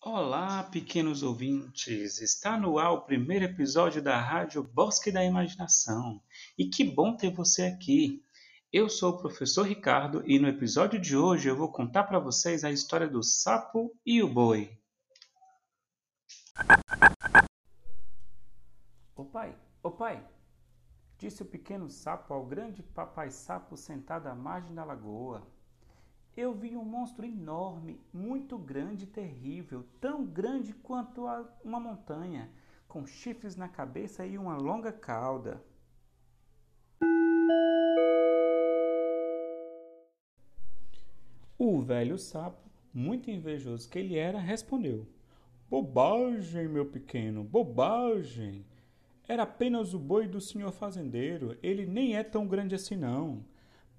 Olá, pequenos ouvintes! Está no ar o primeiro episódio da Rádio Bosque da Imaginação. E que bom ter você aqui! Eu sou o professor Ricardo e no episódio de hoje eu vou contar para vocês a história do sapo e o boi. Ô pai, ô pai, disse o pequeno sapo ao grande papai sapo sentado à margem da lagoa. Eu vi um monstro enorme, muito grande e terrível, tão grande quanto uma montanha, com chifres na cabeça e uma longa cauda. O velho sapo, muito invejoso que ele era, respondeu: Bobagem, meu pequeno, bobagem. Era apenas o boi do senhor fazendeiro. Ele nem é tão grande assim, não.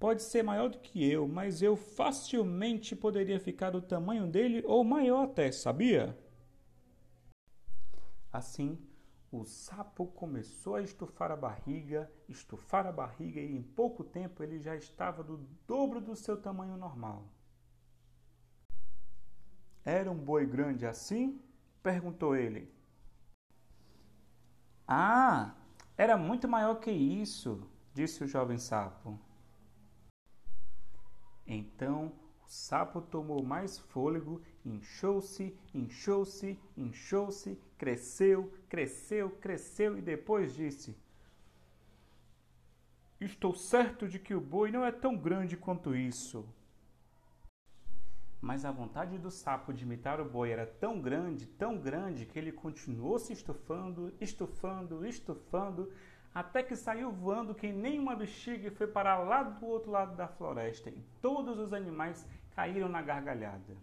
Pode ser maior do que eu, mas eu facilmente poderia ficar do tamanho dele ou maior até, sabia? Assim, o sapo começou a estufar a barriga, estufar a barriga e em pouco tempo ele já estava do dobro do seu tamanho normal. Era um boi grande assim? perguntou ele. Ah, era muito maior que isso, disse o jovem sapo. Então o sapo tomou mais fôlego, inchou-se, inchou-se, inchou-se, cresceu, cresceu, cresceu e depois disse: Estou certo de que o boi não é tão grande quanto isso. Mas a vontade do sapo de imitar o boi era tão grande, tão grande, que ele continuou se estufando, estufando, estufando, até que saiu voando que nem uma bexiga e foi parar lá do outro lado da floresta. E todos os animais caíram na gargalhada.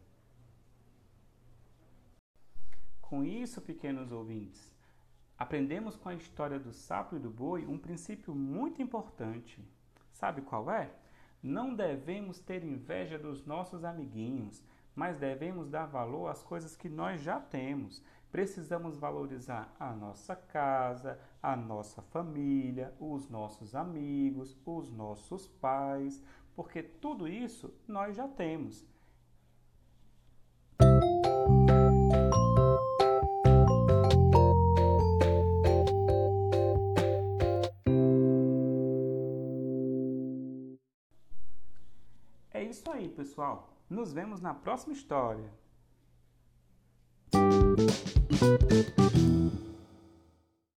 Com isso, pequenos ouvintes, aprendemos com a história do sapo e do boi um princípio muito importante. Sabe qual é? Não devemos ter inveja dos nossos amiguinhos, mas devemos dar valor às coisas que nós já temos. Precisamos valorizar a nossa casa, a nossa família, os nossos amigos, os nossos pais, porque tudo isso nós já temos. É isso aí, pessoal. Nos vemos na próxima história.